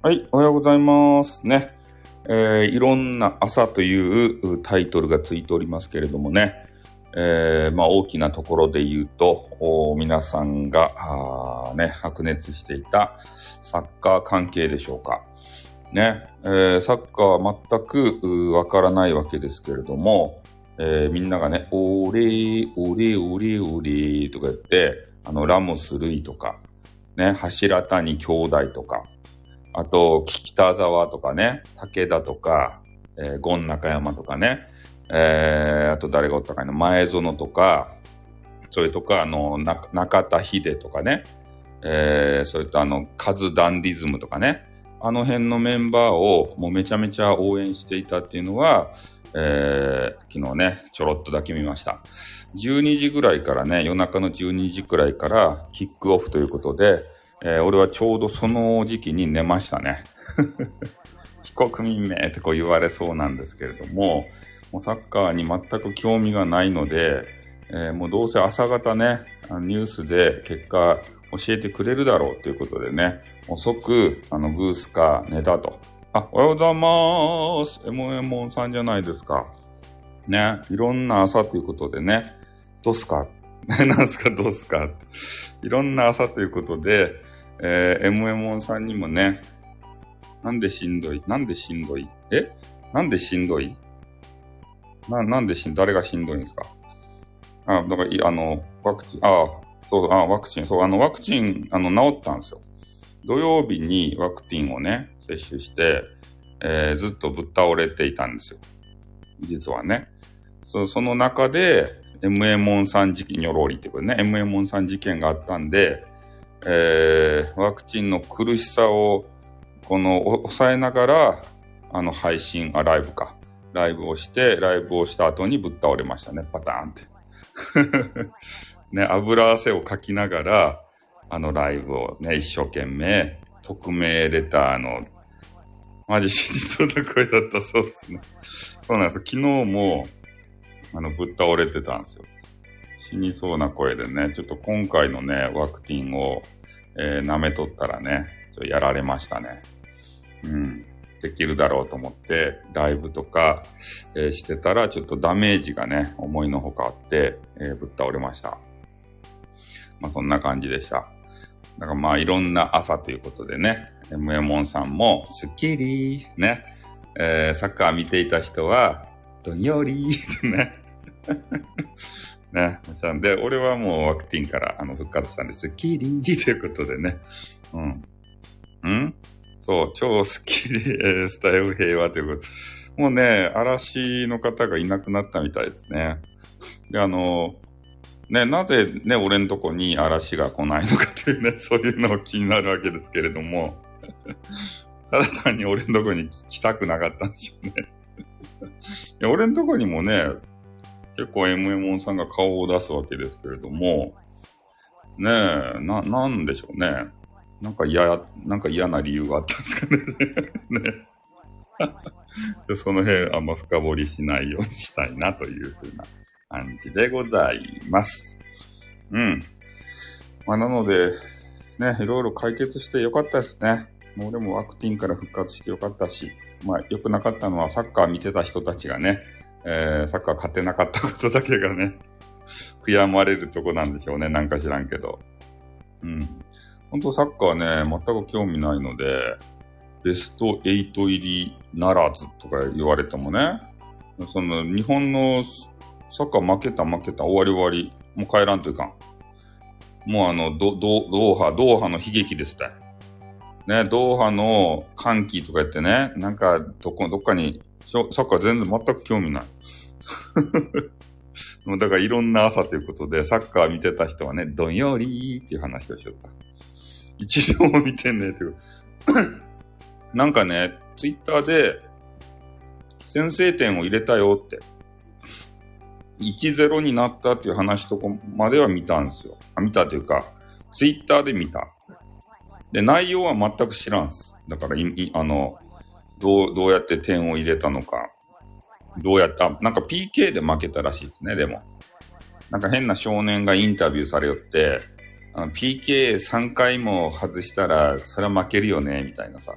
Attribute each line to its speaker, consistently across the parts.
Speaker 1: はい、おはようございます。ね。えーいろんな朝というタイトルがついておりますけれどもね。えーまあ大きなところで言うと、皆さんが、あーね、白熱していたサッカー関係でしょうか。ね。えーサッカーは全くわからないわけですけれども、えーみんながね、オレー、オレー、オレー、オレーとか言って、あの、ラモス・ルイとか、ね、柱谷兄弟とか、あと、北沢とかね、武田とか、えー、ゴン中山とかね、えー、あと誰がおったかいな、前園とか、それとか、あの、中田秀とかね、えー、それとあの、カズダンディズムとかね、あの辺のメンバーをもうめちゃめちゃ応援していたっていうのは、えー、昨日ね、ちょろっとだけ見ました。12時ぐらいからね、夜中の12時くらいからキックオフということで、えー俺はちょうどその時期に寝ましたね。非国民名ってこう言われそうなんですけれども、もうサッカーに全く興味がないので、えーもうどうせ朝方ね、ニュースで結果教えてくれるだろうということでね、遅くあのブースか寝たと。あ、おはようございます。エモエモンさんじゃないですか。ね、いろんな朝ということでね、どうすか？なんすか？どうすか？いろんな朝ということで、えー、エモンさんにもね、なんでしんどい？なんでしんどい？え？なんでしんどい？な、なんでしん、誰がしんどいんですか？あ、だから、あの、ワクチン、あそう、あ、ワクチン、そう、あの、ワクチン、あの、治ったんですよ。土曜日にワクチンをね、接種して、えーずっとぶっ倒れていたんですよ。実はね。そその中で、MA モンさん事件、にょろりってことね、MA モンさん事件があったんで、えーワクチンの苦しさを、この、抑えながら、あの、配信、あ、ライブか。ライブをして、ライブをした後にぶっ倒れましたね、パターンって。ね、油汗をかきながら、あのライブをね、一生懸命、匿名レターの、マジ死にそうな声だったそうですね。そうなんです。昨日も、あの、ぶっ倒れてたんですよ。死にそうな声でね、ちょっと今回のね、ワクチンを、えー舐めとったらね、ちょやられましたね。うん。できるだろうと思って、ライブとか、えーしてたら、ちょっとダメージがね、思いのほかあって、えーぶっ倒れました。まあ、そんな感じでした。だからまあ、いろんな朝ということでね、ムエモンさんも、スッキリね、えーサッカー見ていた人は、どんよりね。ね。で、俺はもうワクチンからあの復活したんです。スッキリということでね。うん。ん？そう、超スッキリ、えースタイル平和ということ。もうね、嵐の方がいなくなったみたいですね。で、あの、ね、なぜね、俺のとこに嵐が来ないのかというね、そういうのを気になるわけですけれども、ただ単に俺のとこに来たくなかったんでしょうね。いや、俺のとこにもね、結構 MM さんが顔を出すわけですけれども、ねえ、な、なんでしょうね。なんか嫌、なんか嫌な理由があったんですかね。ね。でその辺あんま深掘りしないようにしたいなというふうな感じでございます。うん。まあ、なので、ね、いろいろ解決してよかったですね。もう俺もワクチンから復活してよかったし、まあ、良くなかったのはサッカー見てた人たちがね、えーサッカー勝てなかったことだけがね、悔やまれるとこなんでしょうね。なんか知らんけど。うん。本当サッカーね、全く興味ないので、ベスト8入りならずとか言われてもね、その日本のサッカー負けた負けた終わり終わり、もう帰らんといかん。もうあの、ド、ド、ドーハ、ドーハの悲劇ですって。ね、ドーハの歓喜とか言ってね、なんか、どこ、どっかに、サッカー全然全く興味ない。もうだからいろんな朝ということで、サッカー見てた人はね、どんよりーっていう話をしよった。一秒も見てんねって。なんかね、ツイッターで、先制点を入れたよって。1-0になったっていう話とこまでは見たんですよ。あ見たというか、ツイッターで見た。で、内容は全く知らんす。だからい、いあの、どう、どうやって点を入れたのか。どうやって、あ、なんか PK で負けたらしいですね、でも。なんか変な少年がインタビューされよって、PK3 回も外したら、それは負けるよね、みたいなさ。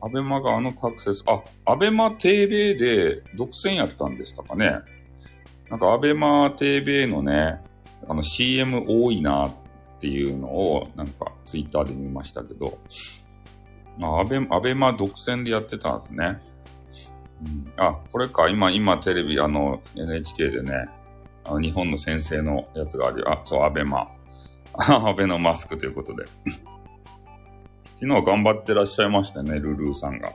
Speaker 1: アベマがあのタクセス、あ、アベマ TV で独占やったんでしたかね。なんかアベマ TV のね、あの CM 多いなっていうのをなんかツイッターで見ましたけど、あ、アベアベマ独占でやってたんですね。うん、あ、これか、今、今テレビ、あの NHK でね、あの日本の先生のやつがあるよ。あ、そう、アベマ。アベのマスクということで。昨日頑張ってらっしゃいましたね、ルルーさんが。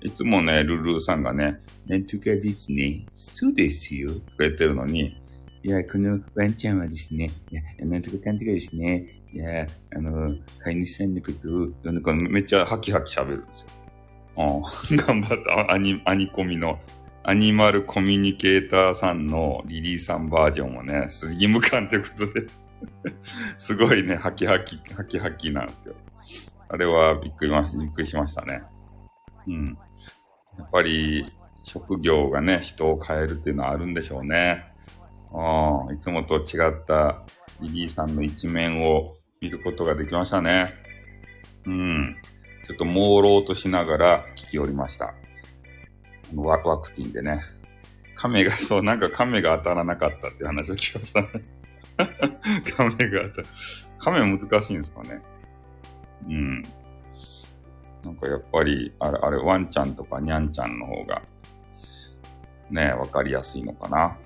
Speaker 1: いつもね、ルルーさんがね、なんとかですね、そうですよ、とか言ってるのに、いや、このワンちゃんはですね、いや、なんとかかんとかですね、いや、あの、飼い主さんのことを、なんかめっちゃハキハキ喋るんですよ。うん、頑張った、アニ、アニコミの、アニマルコミュニケーターさんのリリーさんバージョンもね、義務感ってことで すごいね、ハキハキ、ハキハキなんですよ。あれはびっくりまびっくりしましたね。うん。やっぱり、職業がね、人を変えるっていうのはあるんでしょうね。ああいつもと違ったリリーさんの一面を見ることができましたね。うん。ちょっと朦朧としながら聞きおりました。ワワクティンでね。亀が、そう、なんか亀が当たらなかったって話を聞きましたね。亀が当たる。亀難しいんですかね。うん。なんかやっぱり、あれ、あれ、ワンちゃんとかニャンちゃんの方が、ね、わかりやすいのかな。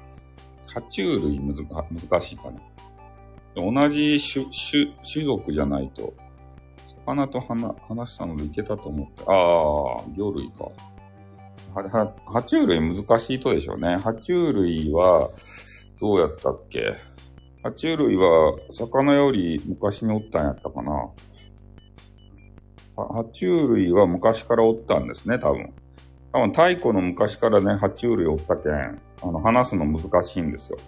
Speaker 1: 爬虫類むず難しいかな。同じ種、種、種族じゃないと、魚と話したのでいけたと思って、ああ、魚類か。爬虫類難しいとでしょうね。爬虫類は、どうやったっけ爬虫類は、魚より昔におったんやったかな。爬虫類は昔からおったんですね、多分。多分、太古の昔からね、爬虫類おったけん、あの、話すの難しいんですよ。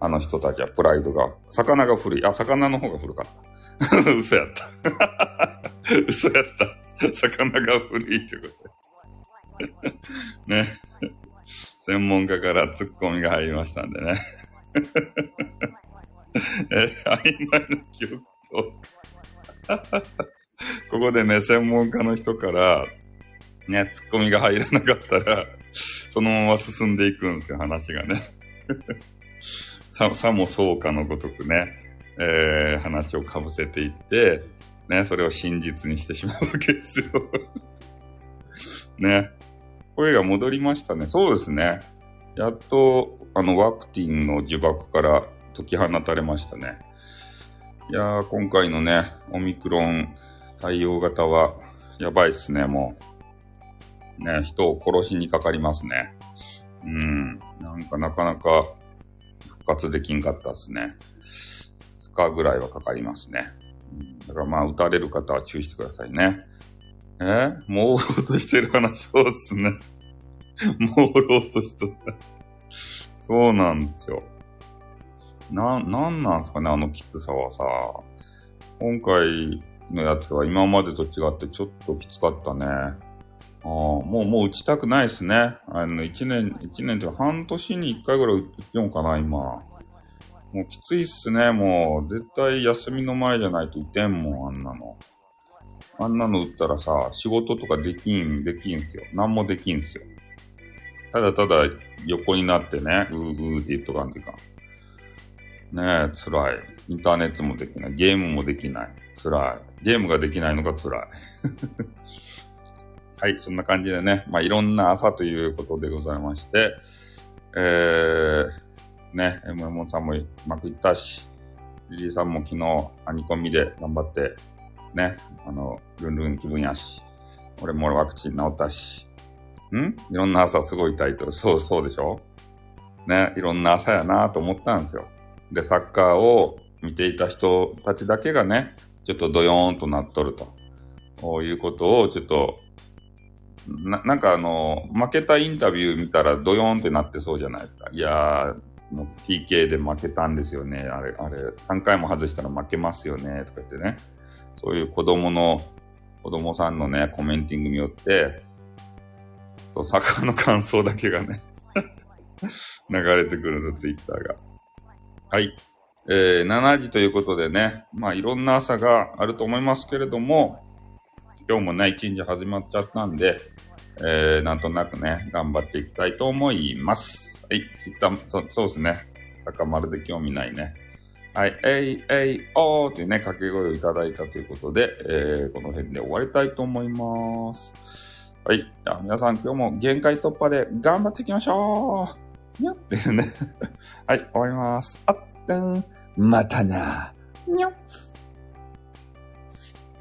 Speaker 1: あの人たちは、プライドが。魚が古い。あ、魚の方が古かった。嘘やった。嘘やった。魚が古いってこと ね。専門家からツッコミが入りましたんでね。え、曖昧な記憶とここでね、専門家の人から、ね、ツッコミが入らなかったら、そのまま進んでいくんですよ、話がね。さ、さもそうかのごとくね、えー、話をかぶせていって、ね、それを真実にしてしまうわけですよ。ね。声が戻りましたね。そうですね。やっと、あの、ワクチンの呪縛から解き放たれましたね。いやー、今回のね、オミクロン対応型は、やばいっすね、もう。ね、人を殺しにかかりますね。うん。なんかなかなか復活できんかったっすね。2日ぐらいはかかりますね。だからまあ、撃たれる方は注意してくださいね。え？朦朧としてる話、そうっすね。朦朧としとった。そうなんですよ。な、なんなんすかね、あのきつさはさ。今回のやつは今までと違ってちょっときつかったね。ああ、もう、もう打ちたくないっすね。あの、一年、一年っていうか半年に一回ぐらい打ってようかな、今。もうきついっすね、もう。絶対休みの前じゃないといてんもん、あんなの。あんなの打ったらさ、仕事とかできん、できんすよ。何もできんすよ。ただただ横になってね、うーうーって言っとかんといか。ねえ、辛い。インターネットもできない。ゲームもできない。辛い。ゲームができないのが辛い。はい、そんな感じでね、まあ、いろんな朝ということでございまして、えー、ね、MM さんもうまくいったし、リリーさんも昨日、アニコミで頑張って、ね、あの、ルンルン気分やし、俺もワクチン治ったし、ん？いろんな朝すごいタイトル。そう、そうでしょ？ね、いろんな朝やなと思ったんですよ。で、サッカーを見ていた人たちだけがね、ちょっとドヨーンとなっとると。こういうことをちょっと、ななんかあの、負けたインタビュー見たらドヨーンってなってそうじゃないですか。いやー、もう PK で負けたんですよね。あれ、あれ、3回も外したら負けますよね。とか言ってね。そういう子供の、子供さんのね、コメンティングによって、そう、サッカーの感想だけがね 流れてくるんですよ、ツイッターが。はい。えー、7時ということでね、まあいろんな朝があると思いますけれども、今日もね、一日始まっちゃったんで、えー、なんとなくね、頑張っていきたいと思います。はい、ツイッター、そそうですね。坂丸で興味ないね。はい、えい、えい、おーというね、掛け声をいただいたということで、えー、この辺で終わりたいと思います。はい、じゃあ皆さん今日も限界突破で頑張っていきましょうにゃっていうね。はい、終わります。あっ、うん、またな。にょっ。